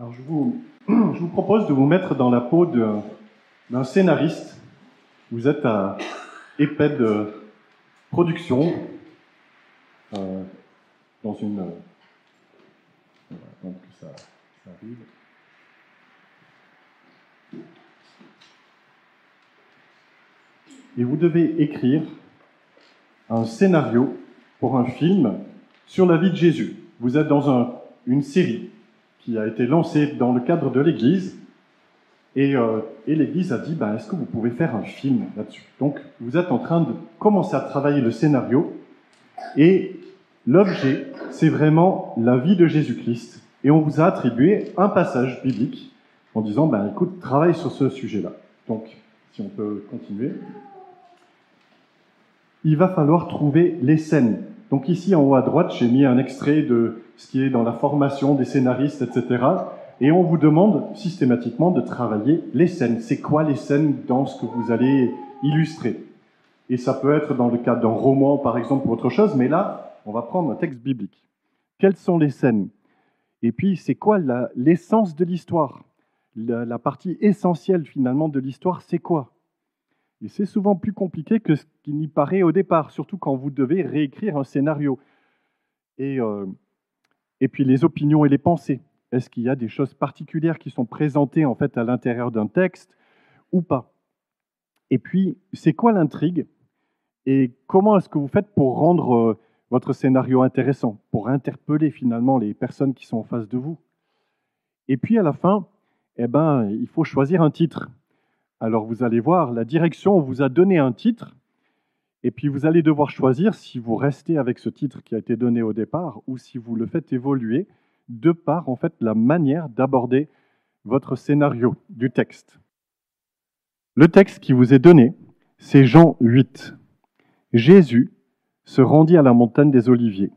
Alors je vous, propose de vous mettre dans la peau d'un scénariste. Vous êtes à épais de production euh, dans une. Euh, ça, arrive. Et vous devez écrire un scénario pour un film sur la vie de Jésus. Vous êtes dans un, une série qui a été lancée dans le cadre de l'Église. Et, euh, et l'Église a dit, ben, est-ce que vous pouvez faire un film là-dessus? Donc, vous êtes en train de commencer à travailler le scénario. Et l'objet, c'est vraiment la vie de Jésus-Christ. Et on vous a attribué un passage biblique en disant, ben, écoute, travaille sur ce sujet-là. Donc, si on peut continuer. Il va falloir trouver les scènes. Donc ici, en haut à droite, j'ai mis un extrait de ce qui est dans la formation des scénaristes, etc. Et on vous demande systématiquement de travailler les scènes. C'est quoi les scènes dans ce que vous allez illustrer? Et ça peut être dans le cadre d'un roman, par exemple, ou autre chose, mais là, on va prendre un texte biblique. Quelles sont les scènes? Et puis, c'est quoi l'essence de l'histoire? La, la partie essentielle, finalement, de l'histoire, c'est quoi? Et c'est souvent plus compliqué que ce qui n'y paraît au départ, surtout quand vous devez réécrire un scénario. Et, euh, et puis les opinions et les pensées. Est-ce qu'il y a des choses particulières qui sont présentées en fait à l'intérieur d'un texte ou pas? Et puis, c'est quoi l'intrigue? Et comment est-ce que vous faites pour rendre euh, votre scénario intéressant, pour interpeller finalement les personnes qui sont en face de vous? Et puis à la fin, eh ben, il faut choisir un titre. Alors vous allez voir, la direction vous a donné un titre, et puis vous allez devoir choisir si vous restez avec ce titre qui a été donné au départ ou si vous le faites évoluer de par en fait la manière d'aborder votre scénario du texte. Le texte qui vous est donné, c'est Jean 8. Jésus se rendit à la montagne des Oliviers.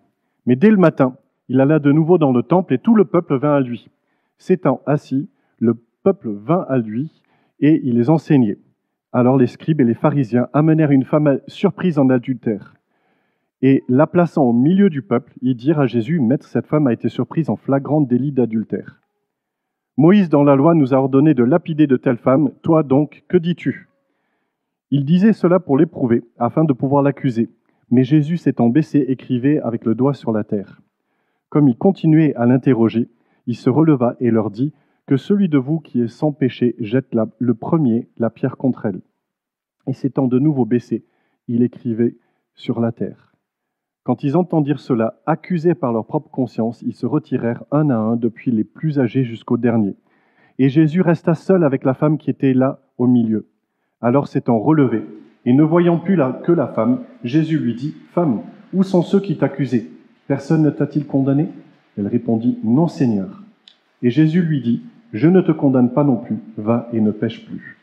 Mais dès le matin, il alla de nouveau dans le temple et tout le peuple vint à lui. S'étant assis, le peuple vint à lui et il les enseignait. Alors les scribes et les pharisiens amenèrent une femme surprise en adultère. Et la plaçant au milieu du peuple, ils dirent à Jésus, Maître, cette femme a été surprise en flagrant délit d'adultère. Moïse dans la loi nous a ordonné de lapider de telle femme, toi donc, que dis-tu? Il disait cela pour l'éprouver, afin de pouvoir l'accuser. Mais Jésus s'étant baissé, écrivait avec le doigt sur la terre. Comme il continuait à l'interroger, il se releva et leur dit, que celui de vous qui est sans péché jette le premier la pierre contre elle. Et s'étant de nouveau baissé, il écrivait sur la terre. Quand ils entendirent cela, accusés par leur propre conscience, ils se retirèrent un à un depuis les plus âgés jusqu'au dernier. Et Jésus resta seul avec la femme qui était là au milieu. Alors s'étant relevé, et ne voyant plus que la femme, Jésus lui dit, Femme, où sont ceux qui t'accusaient? Personne ne t'a-t-il condamné? Elle répondit, Non Seigneur. Et Jésus lui dit, je ne te condamne pas non plus, va et ne pêche plus.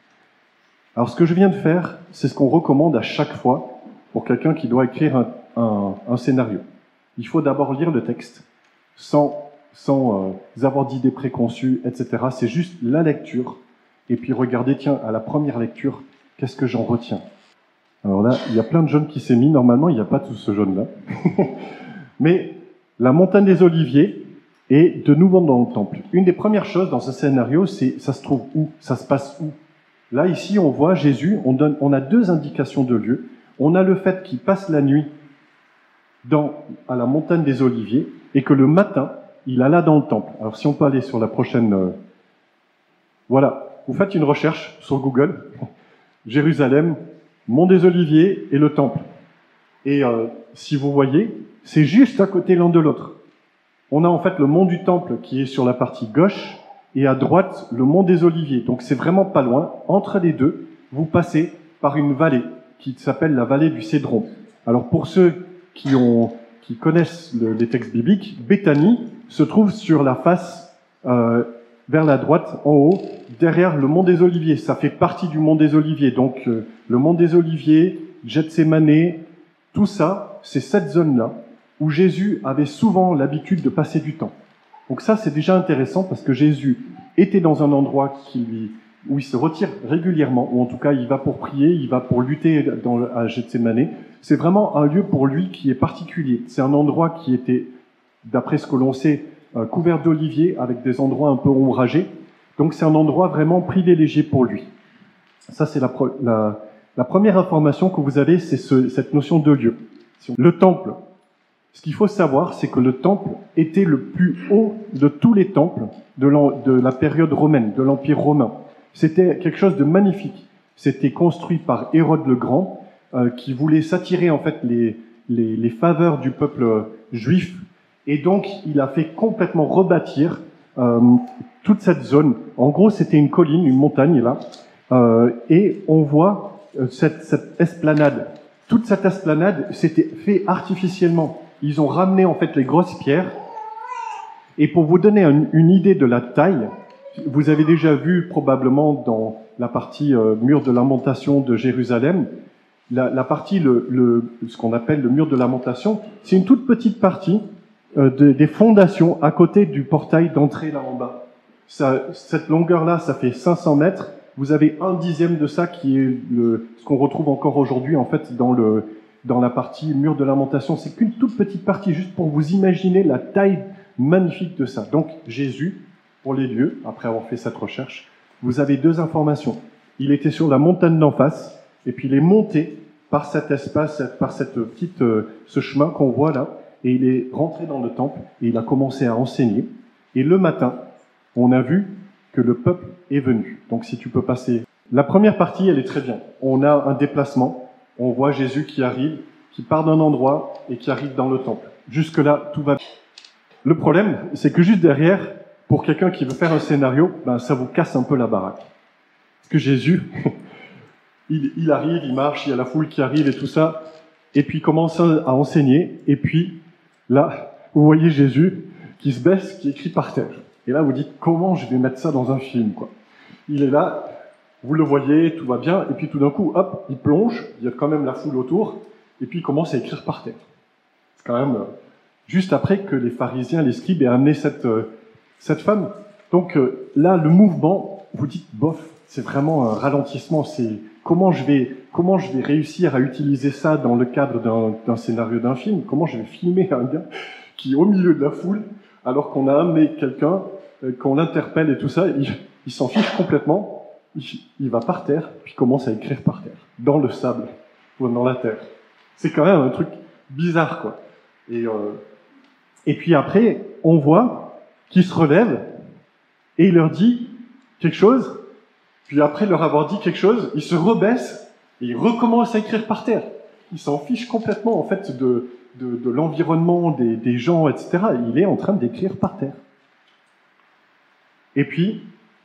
Alors ce que je viens de faire, c'est ce qu'on recommande à chaque fois pour quelqu'un qui doit écrire un, scénario. Il faut d'abord lire le texte sans, sans euh, avoir d'idées préconçues, etc. C'est juste la lecture et puis regarder, tiens, à la première lecture, qu'est-ce que j'en retiens? Alors là, il y a plein de jaunes qui s'est mis. Normalement, il n'y a pas tout ce jaune-là. Mais la montagne des Oliviers, et de nouveau dans le temple. Une des premières choses dans ce scénario, c'est ça se trouve où? Ça se passe où? Là, ici, on voit Jésus, on, donne, on a deux indications de lieu. On a le fait qu'il passe la nuit dans, à la montagne des Oliviers et que le matin, il alla dans le temple. Alors, si on peut aller sur la prochaine. Euh, voilà, vous faites une recherche sur Google Jérusalem, Mont des Oliviers et le temple. Et euh, si vous voyez, c'est juste à côté l'un de l'autre. On a en fait le mont du Temple qui est sur la partie gauche et à droite le mont des Oliviers. Donc c'est vraiment pas loin. Entre les deux, vous passez par une vallée qui s'appelle la vallée du Cédron. Alors pour ceux qui, ont, qui connaissent les textes bibliques, Béthanie se trouve sur la face euh, vers la droite, en haut, derrière le mont des Oliviers. Ça fait partie du mont des Oliviers. Donc euh, le mont des Oliviers, Gethsemane, tout ça, c'est cette zone-là où Jésus avait souvent l'habitude de passer du temps. Donc ça, c'est déjà intéressant parce que Jésus était dans un endroit qui où il se retire régulièrement, ou en tout cas il va pour prier, il va pour lutter dans, à Gethsemane. C'est vraiment un lieu pour lui qui est particulier. C'est un endroit qui était, d'après ce que l'on sait, euh, couvert d'oliviers avec des endroits un peu ombragés. Donc c'est un endroit vraiment privilégié pour lui. Ça, c'est la, la, la, première information que vous avez, c'est ce, cette notion de lieu. Le temple. Ce qu'il faut savoir, c'est que le temple était le plus haut de tous les temples de, la période romaine, de l'Empire romain. C'était quelque chose de magnifique. C'était construit par Hérode le Grand, euh, qui voulait s'attirer en fait les, les, les, faveurs du peuple juif, et donc il a fait complètement rebâtir euh, toute cette zone. En gros, c'était une colline, une montagne là, euh, et on voit euh, cette, cette esplanade. Toute cette esplanade, c'était fait artificiellement. Ils ont ramené en fait les grosses pierres. Et pour vous donner une idée de la taille, vous avez déjà vu probablement dans la partie euh, mur de lamentation de Jérusalem, la, la partie, le, le, ce qu'on appelle le mur de lamentation, c'est une toute petite partie euh, de, des fondations à côté du portail d'entrée là en bas. Ça, cette longueur-là, ça fait 500 mètres. Vous avez un dixième de ça qui est le, ce qu'on retrouve encore aujourd'hui en fait dans le dans la partie mur de lamentation. C'est qu'une toute petite partie, juste pour vous imaginer la taille magnifique de ça. Donc Jésus, pour les lieux, après avoir fait cette recherche, vous avez deux informations. Il était sur la montagne d'en face, et puis il est monté par cet espace, par cette petite, euh, ce chemin qu'on voit là, et il est rentré dans le temple, et il a commencé à enseigner. Et le matin, on a vu que le peuple est venu. Donc si tu peux passer. La première partie, elle est très bien. On a un déplacement, on voit Jésus qui arrive, qui part d'un endroit et qui arrive dans le temple. Jusque-là, tout va bien. Le problème, c'est que juste derrière, pour quelqu'un qui veut faire un scénario, ben, ça vous casse un peu la baraque. Parce que Jésus, il, arrive, il marche, il y a la foule qui arrive et tout ça, et puis il commence à enseigner, et puis là, vous voyez Jésus qui se baisse, qui écrit par terre. Et là, vous dites, comment je vais mettre ça dans un film, quoi? Il est là, vous le voyez, tout va bien, et puis tout d'un coup, hop, il plonge, il y a quand même la foule autour, et puis il commence à écrire par terre. C'est quand même euh, juste après que les pharisiens, les scribes aient amené cette, euh, cette femme. Donc euh, là, le mouvement, vous dites, bof, c'est vraiment un ralentissement. C'est comment je vais comment je vais réussir à utiliser ça dans le cadre d'un scénario d'un film? Comment je vais filmer un gars qui est au milieu de la foule alors qu'on a amené quelqu'un, qu'on l'interpelle et tout ça, il, s'en fiche complètement. Il, va par terre puis commence à écrire par terre, dans le sable ou dans la terre. C'est quand même un truc bizarre, quoi. Et euh, et puis après, on voit qui se relève et il leur dit quelque chose, puis après leur avoir dit quelque chose, il se rebaisse et il recommence à écrire par terre. Il s'en fiche complètement en fait de, de, de l'environnement, des, des, gens, etc. Il est en train d'écrire par terre. Et puis,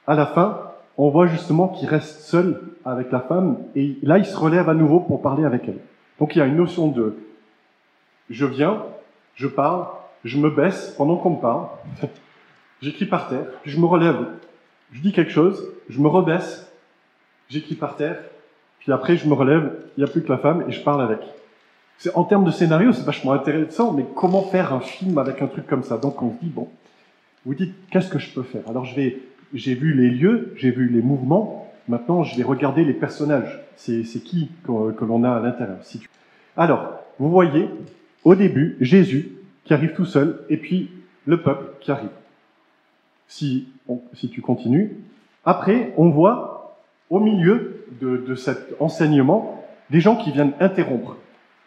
à la fin, on voit justement qu'il reste seul avec la femme et là il se relève à nouveau pour parler avec elle. Donc il y a une notion de je viens, je parle, je me baisse pendant qu'on me parle, j'écris par terre, puis je me relève, je dis quelque chose, je me rebaisse, j'écris par terre, puis après je me relève, il n'y a plus que la femme et je parle avec. En termes de scénario, c'est vachement intéressant, mais comment faire un film avec un truc comme ça? Donc on se dit, bon, vous dites, qu'est-ce que je peux faire? Alors je vais, j'ai vu les lieux, j'ai vu les mouvements, maintenant je vais regarder les personnages. C'est, qui que, l'on a à l'intérieur Alors, vous voyez, au début, Jésus qui arrive tout seul, et puis le peuple qui arrive si, si tu continues. Après, on voit au milieu de, de cet enseignement des gens qui viennent interrompre.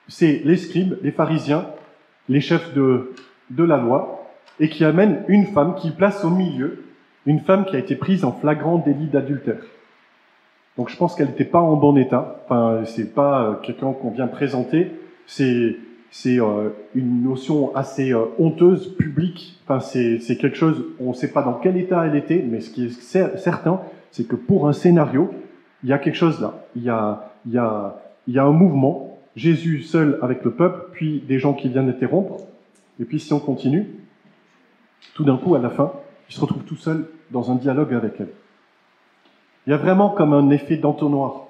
C'est les scribes, les pharisiens, les chefs de, de la loi, et qui amènent une femme qui place au milieu, une femme qui a été prise en flagrant délit d'adultère. Donc je pense qu'elle n'était pas en bon état. Enfin, c'est pas euh, quelqu'un qu'on vient présenter. C'est c'est euh, une notion assez euh, honteuse, publique. Enfin, c'est quelque chose, on ne sait pas dans quel état elle était, mais ce qui est certain, c'est que pour un scénario, il y a quelque chose là. Il y a, il y a, il y a un mouvement, Jésus seul avec le peuple, puis des gens qui viennent interrompre. Et puis si on continue, tout d'un coup, à la fin, il se retrouve tout seul dans un dialogue avec elle. Il y a vraiment comme un effet d'entonnoir,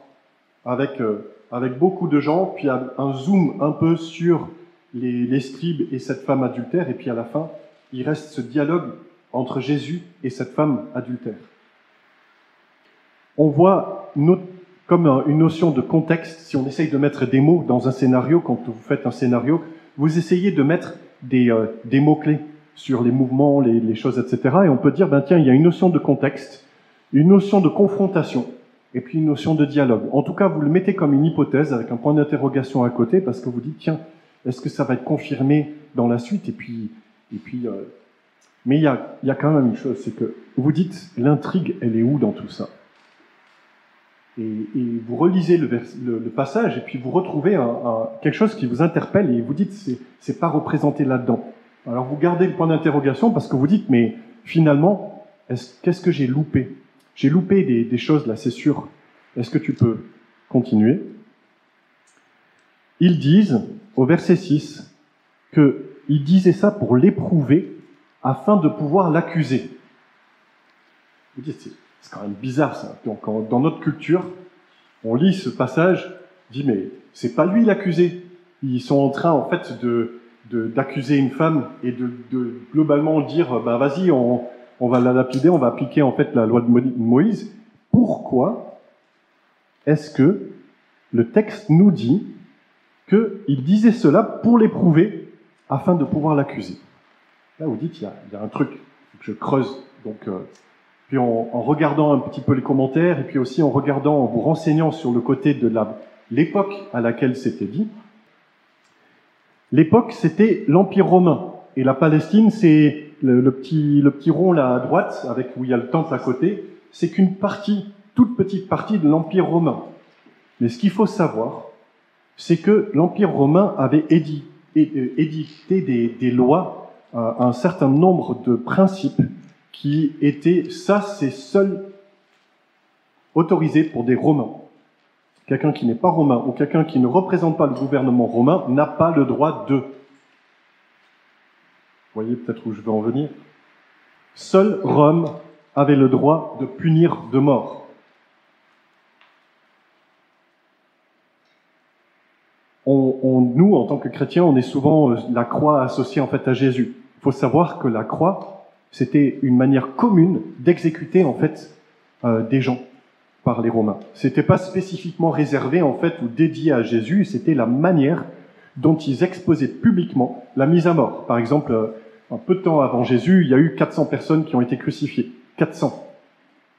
avec euh, avec beaucoup de gens, puis un zoom un peu sur les, les, scribes et cette femme adultère, et puis à la fin, il reste ce dialogue entre Jésus et cette femme adultère. On voit comme une notion de contexte, si on essaye de mettre des mots dans un scénario, quand vous faites un scénario, vous essayez de mettre des, euh, des mots-clés sur les mouvements, les, choses, etc. Et on peut dire, ben tiens, il y a une notion de contexte, une notion de confrontation, et puis une notion de dialogue. En tout cas, vous le mettez comme une hypothèse avec un point d'interrogation à côté, parce que vous dites, tiens, est-ce que ça va être confirmé dans la suite? Et puis, et puis euh, mais il y a, y a quand même une chose, c'est que vous dites, l'intrigue, elle est où dans tout ça? Et, vous relisez le, passage et puis vous retrouvez quelque chose qui vous interpelle et vous dites, c'est pas représenté là-dedans. Alors vous gardez le point d'interrogation parce que vous dites, mais finalement, qu'est-ce que j'ai loupé? J'ai loupé des, choses là, c'est sûr. Est-ce que tu peux continuer? Ils disent, au verset 6, qu'ils disaient ça pour l'éprouver afin de pouvoir l'accuser. Vous dites, c'est quand même bizarre ça. Donc dans notre culture, on lit ce passage, on dit mais c'est pas lui l'accusé. Ils sont en train en fait de d'accuser une femme et de, de globalement dire bah vas-y on, on va la lapider, on va appliquer en fait la loi de Moïse. Pourquoi est-ce que le texte nous dit qu'il disait cela pour l'éprouver afin de pouvoir l'accuser? Là, vous dites, il y a, il y a un truc, que je creuse. Donc, euh, puis en, en, regardant un petit peu les commentaires, et puis aussi en regardant, en vous renseignant sur le côté de l'époque à laquelle c'était dit, l'époque, c'était l'Empire romain. Et la Palestine, c'est le, petit, le petit rond là à droite, avec où il y a le temple à côté, c'est qu'une partie, toute petite partie de l'Empire romain. Mais ce qu'il faut savoir, c'est que l'Empire romain avait édit, édicté des, des lois un certain nombre de principes qui étaient, ça c'est seul autorisé pour des Romains. Quelqu'un qui n'est pas romain ou quelqu'un qui ne représente pas le gouvernement romain n'a pas le droit de. Vous voyez peut-être où je veux en venir Seul Rome avait le droit de punir de mort. on, nous, en tant que chrétiens, on est souvent euh, la croix associée en fait à Jésus. Il faut savoir que la croix, c'était une manière commune d'exécuter en fait euh, des gens par les Romains. C'était pas spécifiquement réservé en fait ou dédié à Jésus. C'était la manière dont ils exposaient publiquement la mise à mort. Par exemple, euh, un peu de temps avant Jésus, il y a eu 400 personnes qui ont été crucifiées. 400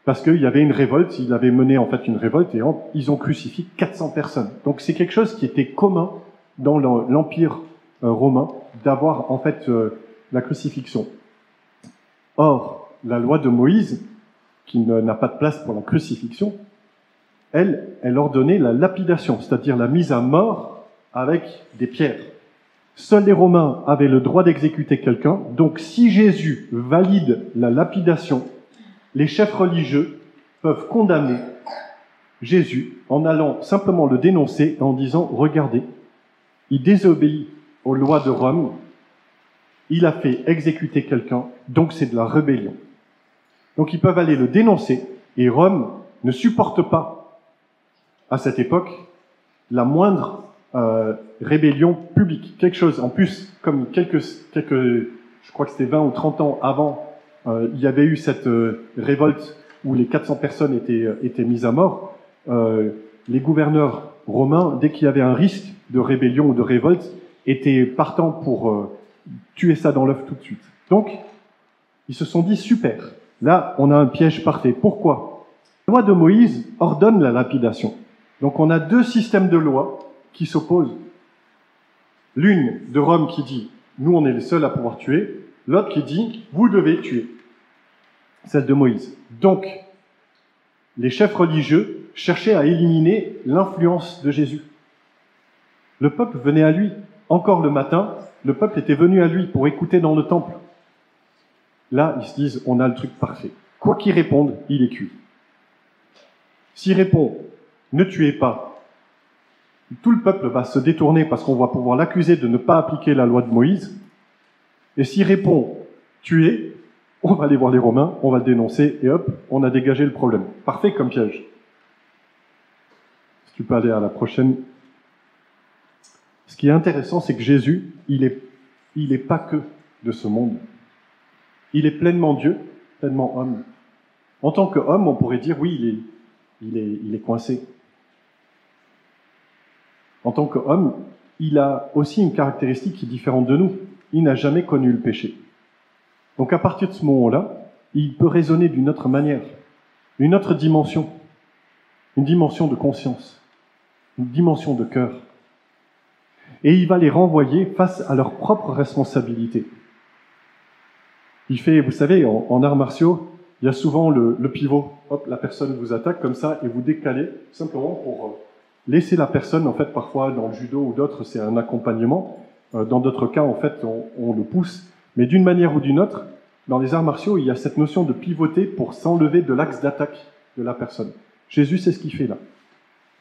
parce qu'il y avait une révolte, il avait mené en fait une révolte et ils ont crucifié 400 personnes. Donc c'est quelque chose qui était commun dans l'empire euh, romain d'avoir en fait euh, la crucifixion. Or, la loi de Moïse, qui n'a pas de place pour la crucifixion, elle, elle ordonnait la lapidation, c'est-à-dire la mise à mort avec des pierres. Seuls les Romains avaient le droit d'exécuter quelqu'un, donc si Jésus valide la lapidation les chefs religieux peuvent condamner Jésus en allant simplement le dénoncer en disant, regardez, il désobéit aux lois de Rome, il a fait exécuter quelqu'un, donc c'est de la rébellion. Donc ils peuvent aller le dénoncer, et Rome ne supporte pas, à cette époque, la moindre euh, rébellion publique. Quelque chose, en plus, comme quelques, quelques je crois que c'était 20 ou 30 ans avant euh, il y avait eu cette euh, révolte où les 400 personnes étaient, euh, étaient mises à mort. les gouverneurs romains, dès qu'il y avait un risque de rébellion ou de révolte, étaient partants pour tuer ça dans l'œuf tout de suite. Donc, ils se sont dit super. Là, on a un piège parfait. Pourquoi? La loi de Moïse ordonne la lapidation. Donc, on a deux systèmes de lois qui s'opposent. L'une de Rome qui dit nous, on est les seuls à pouvoir tuer, L'autre qui dit, vous devez tuer. Celle de Moïse. Donc, les chefs religieux cherchaient à éliminer l'influence de Jésus. Le peuple venait à lui. Encore le matin, le peuple était venu à lui pour écouter dans le temple. Là, ils se disent, on a le truc parfait. Quoi qu'il réponde, il est cuit. S'il répond, ne tuez pas, tout le peuple va se détourner parce qu'on va pouvoir l'accuser de ne pas appliquer la loi de Moïse, et s'il répond tuer, on va aller voir les Romains, on va le dénoncer, et hop, on a dégagé le problème. Parfait comme piège. Si tu peux aller à la prochaine. Ce qui est intéressant, c'est que Jésus, il est, il est pas que de ce monde. Il est pleinement Dieu, pleinement homme. En tant qu'homme, on pourrait dire oui, il est, il est, il est coincé. En tant qu'homme, il a aussi une caractéristique qui est différente de nous il n'a jamais connu le péché. Donc à partir de ce moment-là, il peut raisonner d'une autre manière, une autre dimension, une dimension de conscience, une dimension de cœur. Et il va les renvoyer face à leurs propres responsabilités. Il fait, vous savez, en, arts martiaux, il y a souvent le, pivot. Hop, la personne vous attaque comme ça et vous décalez simplement pour euh, laisser la personne, en fait, parfois dans le judo ou d'autres, c'est un accompagnement. Euh, dans d'autres cas, en fait, on, on le pousse. Mais d'une manière ou d'une autre, dans les arts martiaux, il y a cette notion de pivoter pour s'enlever de l'axe d'attaque de la personne. Jésus, c'est ce qu'il fait là.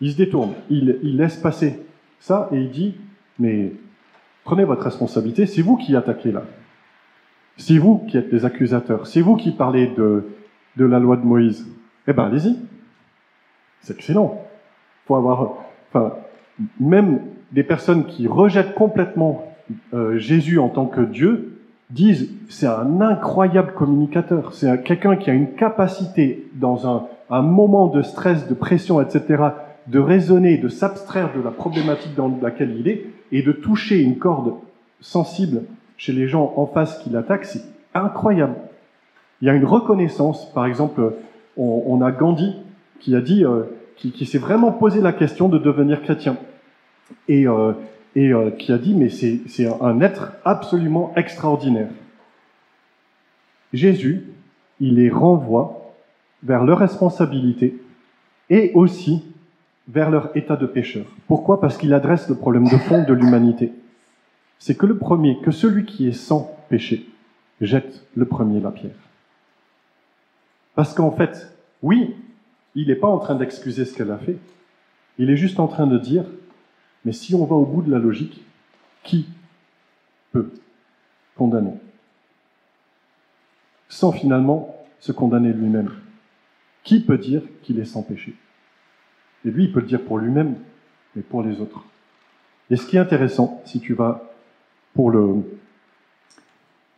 Il se détourne, il, il, laisse passer ça et il dit, mais prenez votre responsabilité, c'est vous qui attaquez là. C'est vous qui êtes les accusateurs, c'est vous qui parlez de, de la loi de Moïse. Eh ben, allez-y. C'est excellent. Faut avoir, enfin, même des personnes qui rejettent complètement euh, Jésus en tant que Dieu, disent c'est un incroyable communicateur, c'est quelqu'un qui a une capacité dans un, un, moment de stress, de pression, etc., de raisonner, de s'abstraire de la problématique dans laquelle il est et de toucher une corde sensible chez les gens en face qui l'attaquent, c'est incroyable. Il y a une reconnaissance, par exemple, on, a Gandhi qui a dit, euh, qui, s'est vraiment posé la question de devenir chrétien. Et euh, euh, qui a dit, mais c'est un être absolument extraordinaire. Jésus, il les renvoie vers leur responsabilité et aussi vers leur état de pécheur. Pourquoi? Parce qu'il adresse le problème de fond de l'humanité. C'est que le premier, que celui qui est sans péché, jette le premier la pierre. Parce qu'en fait, oui, il n'est pas en train d'excuser ce qu'elle a fait. Il est juste en train de dire, mais si on va au bout de la logique, qui peut condamner? Sans finalement se condamner lui-même. Qui peut dire qu'il est sans péché? Et lui, il peut le dire pour lui-même, mais pour les autres. Et ce qui est intéressant, si tu vas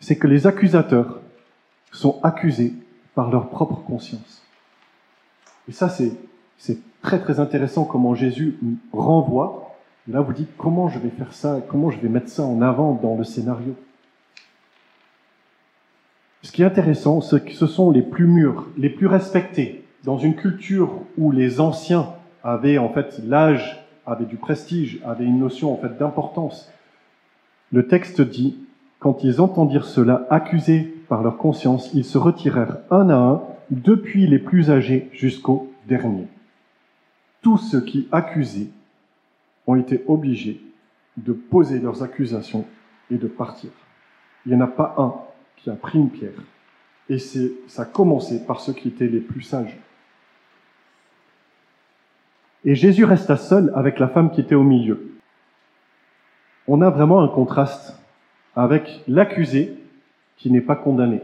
c'est que les accusateurs sont accusés par leur propre conscience. Et ça, c'est, très très intéressant comment Jésus renvoie là, vous dites, comment je vais faire ça Comment je vais mettre ça en avant dans le scénario? Ce qui est intéressant, c'est que ce sont les plus mûrs, les plus respectés. Dans une culture où les anciens avaient en fait l'âge, avaient du prestige, avaient une notion en fait d'importance, le texte dit, quand ils entendirent cela, accusés par leur conscience, ils se retirèrent un à un, depuis les plus âgés jusqu'aux derniers. Tous ceux qui accusaient ont été obligés de poser leurs accusations et de partir. Il n'y en a pas un qui a pris une pierre. Et c'est, ça a commencé par ceux qui étaient les plus sages. Et Jésus resta seul avec la femme qui était au milieu. On a vraiment un contraste avec l'accusé qui n'est pas condamné.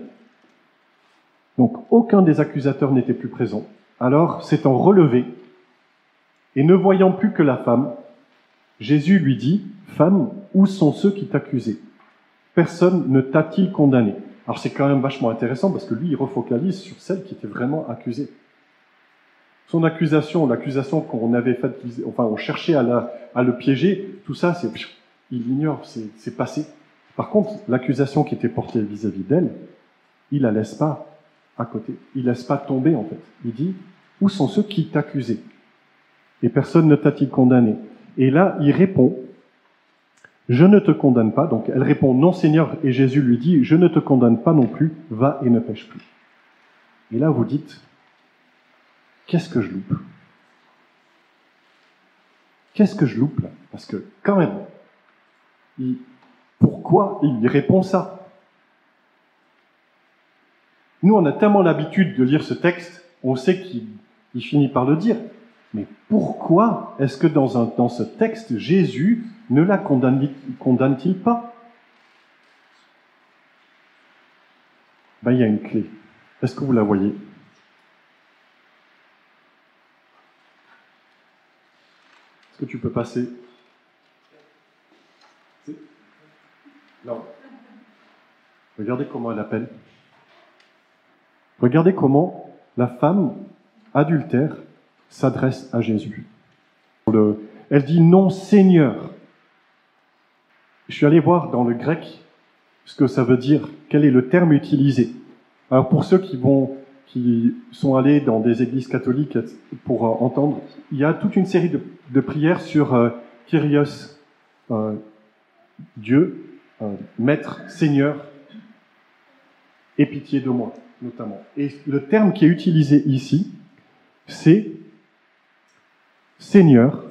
Donc aucun des accusateurs n'était plus présent. Alors, s'étant relevé, et ne voyant plus que la femme, Jésus lui dit, Femme, où sont ceux qui t'accusaient? Personne ne t'a-t-il condamné? Alors c'est quand même vachement intéressant parce que lui, il refocalise sur celle qui était vraiment accusée. Son accusation, l'accusation qu'on avait faite, enfin on cherchait à, à le piéger, tout ça, c'est, il ignore, c'est passé. Par contre, l'accusation qui était portée vis-à-vis d'elle, il la laisse pas à côté. Il laisse pas tomber en fait. Il dit, où sont ceux qui t'accusaient? Et personne ne t'a-t-il condamné et là, il répond, je ne te condamne pas. Donc elle répond, non Seigneur. Et Jésus lui dit, je ne te condamne pas non plus, va et ne pêche plus. Et là, vous dites, qu'est-ce que je loupe? Qu'est-ce que je loupe là? Parce que quand même, pourquoi il répond ça? Nous, on a tellement l'habitude de lire ce texte, on sait qu'il finit par le dire. Mais pourquoi est-ce que dans, ce texte, Jésus ne la condamne-t-il pas? Ben, Il y a une clé. Est-ce que vous la voyez? Est-ce que tu peux passer? Regardez comment elle appelle. Regardez comment la femme adultère s'adresse à Jésus. Elle dit non Seigneur. Je suis allé voir dans le grec, ce que ça veut dire, quel est le terme utilisé. Alors pour ceux qui vont, qui sont allés dans des églises catholiques pour euh, entendre, il y a toute une série de, prières sur euh, Kyrios, euh, Dieu, Maître, Seigneur, et pitié de moi, notamment. Et le terme qui est utilisé ici, c'est Seigneur,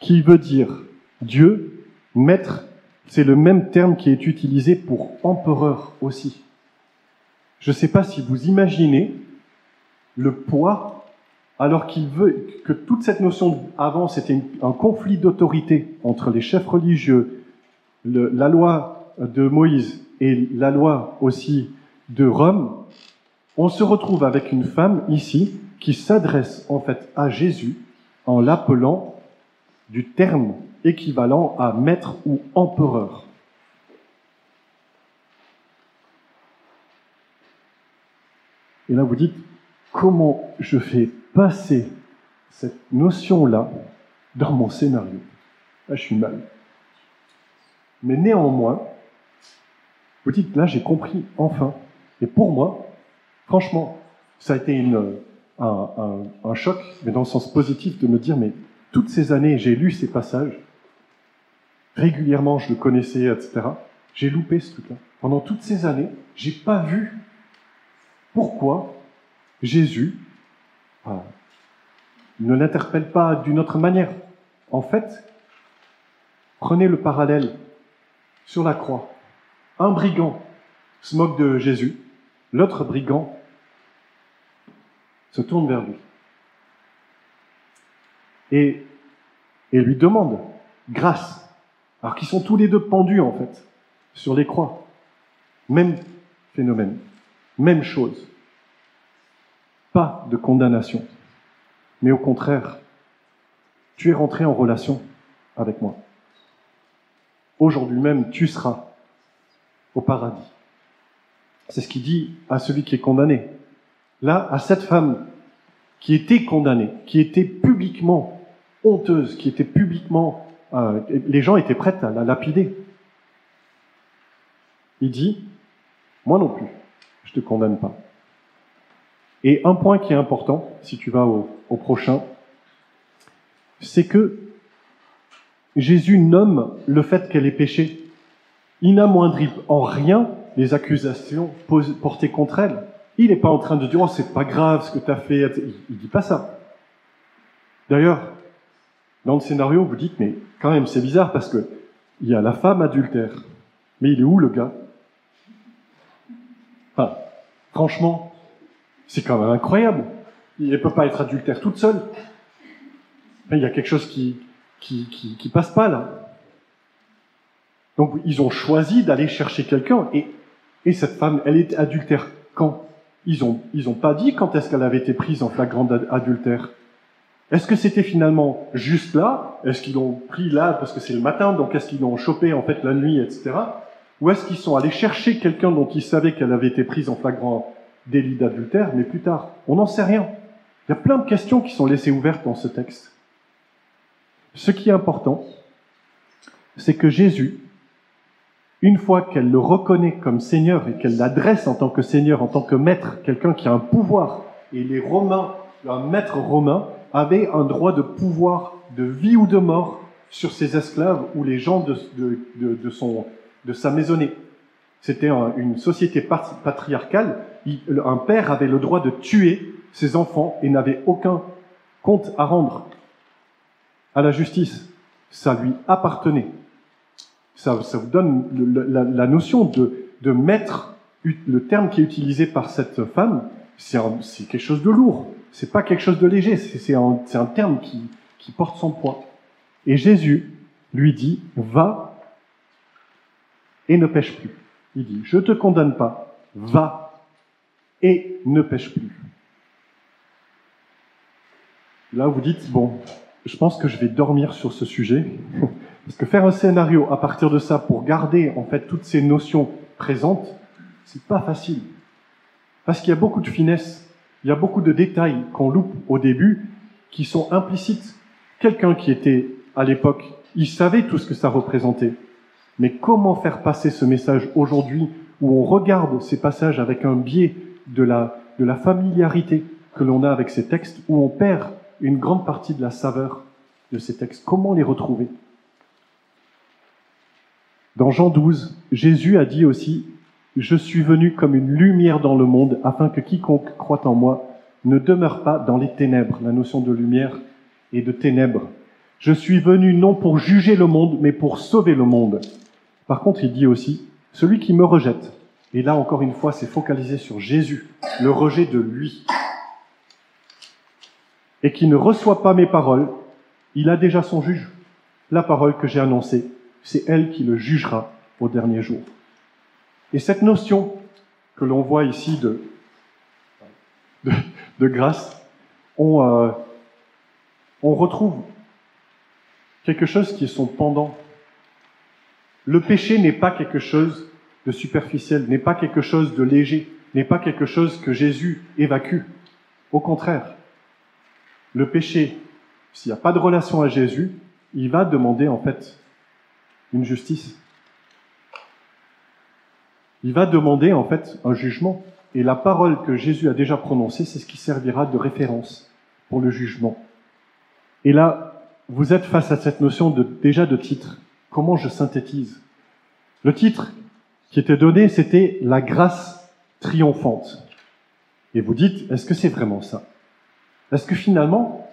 qui veut dire Dieu, Maître, c'est le même terme qui est utilisé pour empereur aussi. Je ne sais pas si vous imaginez le poids, alors qu'il veut que toute cette notion avant, c'était un conflit d'autorité entre les chefs religieux, la loi de Moïse et la loi aussi de Rome, on se retrouve avec une femme ici qui s'adresse en fait à Jésus en l'appelant du terme équivalent à maître ou empereur. Et là, vous dites, comment je fais passer cette notion-là dans mon scénario? Là, je suis mal. Mais néanmoins, vous dites, là, j'ai compris, enfin. Et pour moi, franchement, ça a été une, un, un, choc, mais dans le sens positif, de me dire, mais toutes ces années, j'ai lu ces passages, régulièrement, je le connaissais, etc. J'ai loupé ce truc-là. Pendant toutes ces années, j'ai pas vu pourquoi Jésus euh, ne l'interpelle pas d'une autre manière. En fait, prenez le parallèle sur la croix. Un brigand se moque de Jésus, l'autre brigand se tourne vers lui et, lui demande grâce, alors qu'ils sont tous les deux pendus en fait sur les croix. Même phénomène, même chose. Pas de condamnation, mais au contraire, tu es rentré en relation avec moi. Aujourd'hui même, tu seras au paradis. C'est ce qu'il dit à celui qui est condamné. Là, à cette femme qui était condamnée, qui était publiquement honteuse, qui était publiquement... Euh, les gens étaient prêts à la lapider. Il dit, moi non plus, je te condamne pas. Et un point qui est important, si tu vas au, au prochain, c'est que Jésus nomme le fait qu'elle ait péché. Il n'amoindrit en rien les accusations portées contre elle. Il n'est pas en train de dire, oh, c'est pas grave ce que tu as fait. Il, il dit pas ça. D'ailleurs, dans le scénario, vous dites, mais quand même, c'est bizarre parce que il y a la femme adultère. Mais il est où le gars? Franchement, c'est quand même incroyable. Il ne peut pas être adultère toute seule. il y a quelque chose qui, qui, qui, qui passe pas là. Donc ils ont choisi d'aller chercher quelqu'un et, et cette femme, elle est adultère quand? Ils ont ils ont pas dit quand est-ce qu'elle avait été prise en flagrant adultère. Est-ce que c'était finalement juste là? Est-ce qu'ils l'ont pris là parce que c'est le matin, donc est-ce qu'ils l'ont chopé en fait la nuit, etc. Ou est-ce qu'ils sont allés chercher quelqu'un dont ils savaient qu'elle avait été prise en flagrant délit d'adultère, mais plus tard? On n'en sait rien. Il y a plein de questions qui sont laissées ouvertes dans ce texte. Ce qui est important, c'est que Jésus, une fois qu'elle le reconnaît comme Seigneur et qu'elle l'adresse en tant que Seigneur, en tant que maître, quelqu'un qui a un pouvoir, et les Romains, un maître romain, avait un droit de pouvoir de vie ou de mort sur ses esclaves ou les gens de, son, de sa maisonnée. C'était une société patriarcale. un père avait le droit de tuer ses enfants et n'avait aucun compte à rendre à la justice. Ça lui appartenait. Ça, ça vous donne la, notion de, de maître. Le terme qui est utilisé par cette femme, c'est quelque chose de lourd. C'est pas quelque chose de léger. C'est un, un, terme qui, qui porte son poids. Et Jésus lui dit, va et ne pêche plus. Il dit, je te condamne pas, va et ne pêche plus. Là, vous dites, bon, je pense que je vais dormir sur ce sujet, parce que faire un scénario à partir de ça pour garder en fait toutes ces notions présentes, c'est pas facile. Parce qu'il y a beaucoup de finesse, il y a beaucoup de détails qu'on loupe au début qui sont implicites. Quelqu'un qui était à l'époque, il savait tout ce que ça représentait. Mais comment faire passer ce message aujourd'hui où on regarde ces passages avec un biais de la, de la familiarité que l'on a avec ces textes, où on perd une grande partie de la saveur de ces textes Comment les retrouver? Dans Jean 12, Jésus a dit aussi, Je suis venu comme une lumière dans le monde, afin que quiconque croit en moi ne demeure pas dans les ténèbres. La notion de lumière et de ténèbres. Je suis venu non pour juger le monde, mais pour sauver le monde. Par contre, il dit aussi, celui qui me rejette, et là encore une fois, c'est focalisé sur Jésus, le rejet de lui, et qui ne reçoit pas mes paroles, il a déjà son juge. La parole que j'ai annoncée, c'est elle qui le jugera au dernier jour. Et cette notion que l'on voit ici de, de, grâce, on, euh, on retrouve quelque chose qui est son pendant. Le péché n'est pas quelque chose de superficiel, n'est pas quelque chose de léger, n'est pas quelque chose que Jésus évacue. Au contraire, le péché, s'il n'y a pas de relation à Jésus, il va demander en fait une justice. Il va demander en fait un jugement. Et la parole que Jésus a déjà prononcée, c'est ce qui servira de référence pour le jugement. Et là, vous êtes face à cette notion déjà de titre. Comment je synthétise? Le titre qui était donné, c'était la grâce triomphante. Et vous dites, est-ce que c'est vraiment ça? Est-ce que finalement,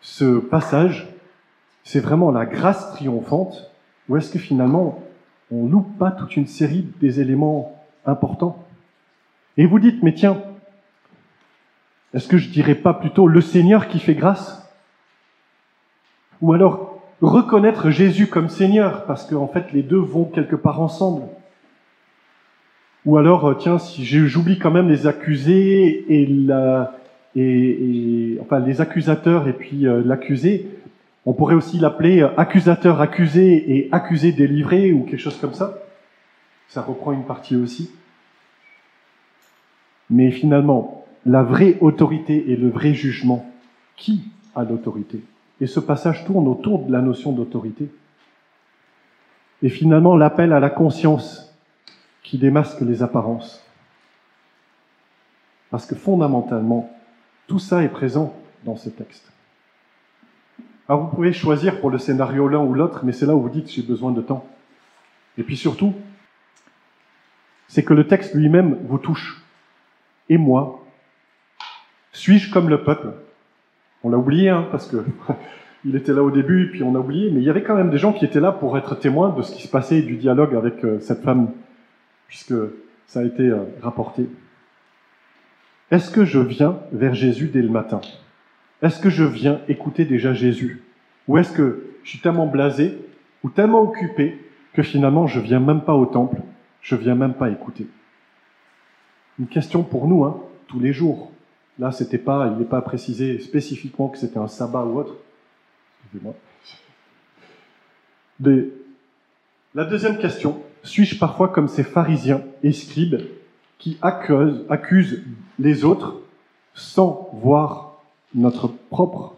ce passage, c'est vraiment la grâce triomphante Ou est-ce que finalement, on loupe pas toute une série des éléments importants? Et vous dites, mais tiens, est-ce que je dirais pas plutôt le Seigneur qui fait grâce? Ou alors reconnaître Jésus comme Seigneur, parce qu'en fait les deux vont quelque part ensemble. Ou alors, euh, tiens, si j'oublie quand même les accusés et, la, et, enfin les accusateurs et puis euh, l'accusé, on pourrait aussi l'appeler euh, accusateur accusé et accusé délivré ou quelque chose comme ça. Ça reprend une partie aussi. Mais finalement, la vraie autorité et le vrai jugement, qui a l'autorité? Et ce passage tourne autour de la notion d'autorité. Et finalement, l'appel à la conscience qui démasque les apparences. Parce que fondamentalement, tout ça est présent dans ce texte. Alors vous pouvez choisir pour le scénario l'un ou l'autre, mais c'est là où vous dites j'ai besoin de temps. Et puis surtout, c'est que le texte lui-même vous touche. Et moi, suis-je comme le peuple? On l'a oublié, hein, parce que il était là au début, puis on a oublié, mais il y avait quand même des gens qui étaient là pour être témoins de ce qui se passait du dialogue avec euh, cette femme, puisque ça a été euh, rapporté. Est-ce que je viens vers Jésus dès le matin? Est-ce que je viens écouter déjà Jésus? Ou est-ce que je suis tellement blasé ou tellement occupé que finalement je viens même pas au temple, je viens même pas écouter? Une question pour nous, hein, tous les jours. Là, c'était pas, il n'est pas précisé spécifiquement que c'était un sabbat ou autre. Excusez-moi. La deuxième question, suis-je parfois comme ces pharisiens et scribes qui accusent, accusent les autres sans voir notre propre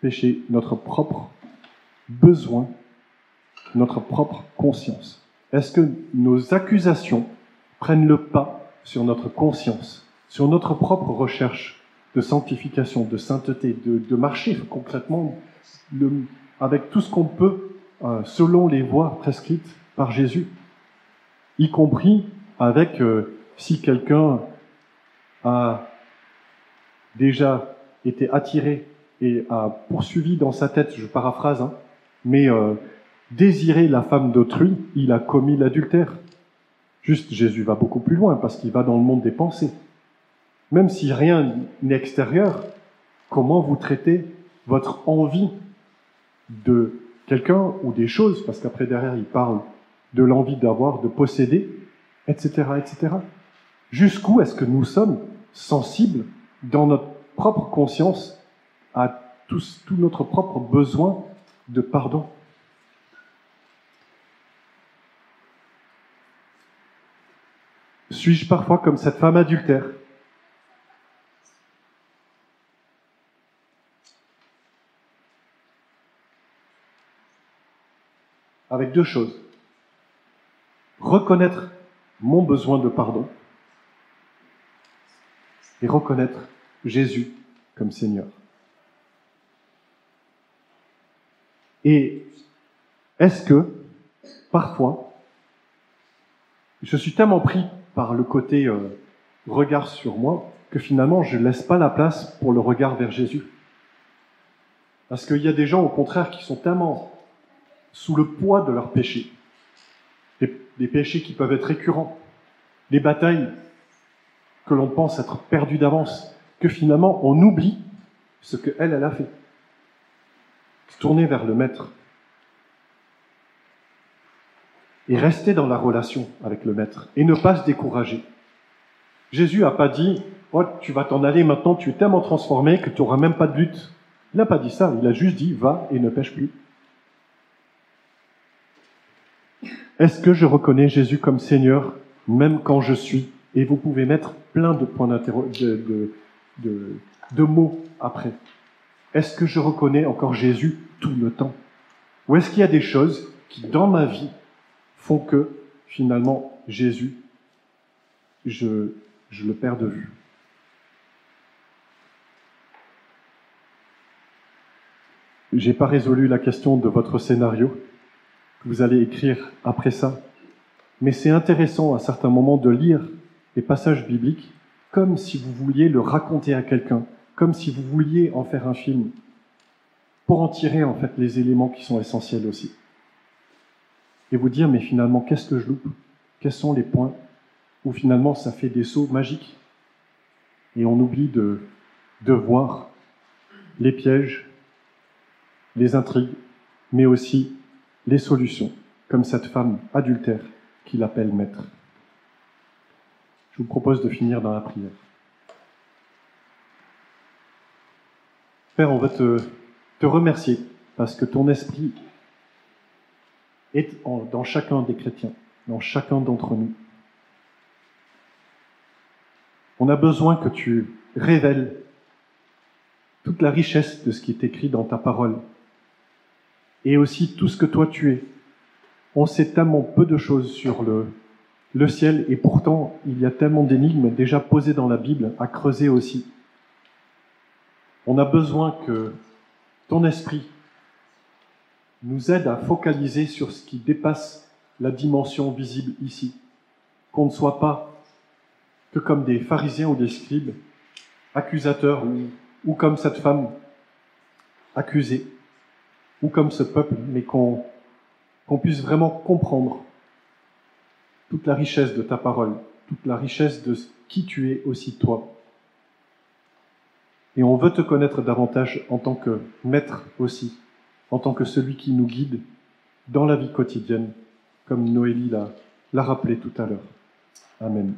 péché, notre propre besoin, notre propre conscience. Est-ce que nos accusations prennent le pas sur notre conscience sur notre propre recherche de sanctification, de sainteté, de, marcher concrètement avec tout ce qu'on peut euh, selon les voies prescrites par Jésus, y compris avec euh, si quelqu'un a déjà été attiré et a poursuivi dans sa tête, je paraphrase, hein, mais euh, désiré la femme d'autrui, il a commis l'adultère. Juste, Jésus va beaucoup plus loin parce qu'il va dans le monde des pensées. Même si rien n'est extérieur, comment vous traitez votre envie de quelqu'un ou des choses, parce qu'après derrière il parle de l'envie d'avoir, de posséder, etc., etc. Jusqu'où est-ce que nous sommes sensibles dans notre propre conscience à tout, tout notre propre besoin de pardon? Suis-je parfois comme cette femme adultère? Avec deux choses. Reconnaître mon besoin de pardon et reconnaître Jésus comme Seigneur. Et est-ce que, parfois, je suis tellement pris par le côté euh, regard sur moi que finalement je ne laisse pas la place pour le regard vers Jésus? Parce qu'il y a des gens, au contraire, qui sont tellement sous le poids de leurs péchés, des, péchés qui peuvent être récurrents, des batailles que l'on pense être perdues d'avance, que finalement on oublie ce qu'elle, elle a fait. Tourner vers le Maître. Et rester dans la relation avec le Maître. Et ne pas se décourager. Jésus n'a pas dit, oh, tu vas t'en aller maintenant, tu es tellement transformé que tu n'auras même pas de lutte. Il n'a pas dit ça, il a juste dit, va et ne pêche plus. Est-ce que je reconnais Jésus comme Seigneur, même quand je suis? Et vous pouvez mettre plein de points d'interrogation, de, de, de mots après. Est-ce que je reconnais encore Jésus tout le temps? Ou est-ce qu'il y a des choses qui, dans ma vie, font que, finalement, Jésus, je, je le perds de vue? J'ai pas résolu la question de votre scénario vous allez écrire après ça, mais c'est intéressant à certains moments de lire les passages bibliques comme si vous vouliez le raconter à quelqu'un, comme si vous vouliez en faire un film, pour en tirer en fait les éléments qui sont essentiels aussi. Et vous dire, mais finalement, qu'est-ce que je loupe? Quels sont les points où finalement ça fait des sauts magiques? Et on oublie de, de voir les pièges, les intrigues, mais aussi les solutions, comme cette femme adultère qui l'appelle maître. Je vous propose de finir dans la prière. Père, on va te, te remercier parce que ton esprit est dans chacun des chrétiens, dans chacun d'entre nous. On a besoin que tu révèles toute la richesse de ce qui est écrit dans ta parole et aussi tout ce que toi tu es. On sait tellement peu de choses sur le, ciel, et pourtant il y a tellement d'énigmes déjà posées dans la Bible à creuser aussi. On a besoin que ton esprit nous aide à focaliser sur ce qui dépasse la dimension visible ici, qu'on ne soit pas que comme des pharisiens ou des scribes, accusateurs, ou comme cette femme accusée, ou comme ce peuple, mais qu'on puisse vraiment comprendre toute la richesse de ta parole, toute la richesse de qui tu es aussi toi. Et on veut te connaître davantage en tant que maître aussi, en tant que celui qui nous guide dans la vie quotidienne, comme Noélie l'a rappelé tout à l'heure. Amen.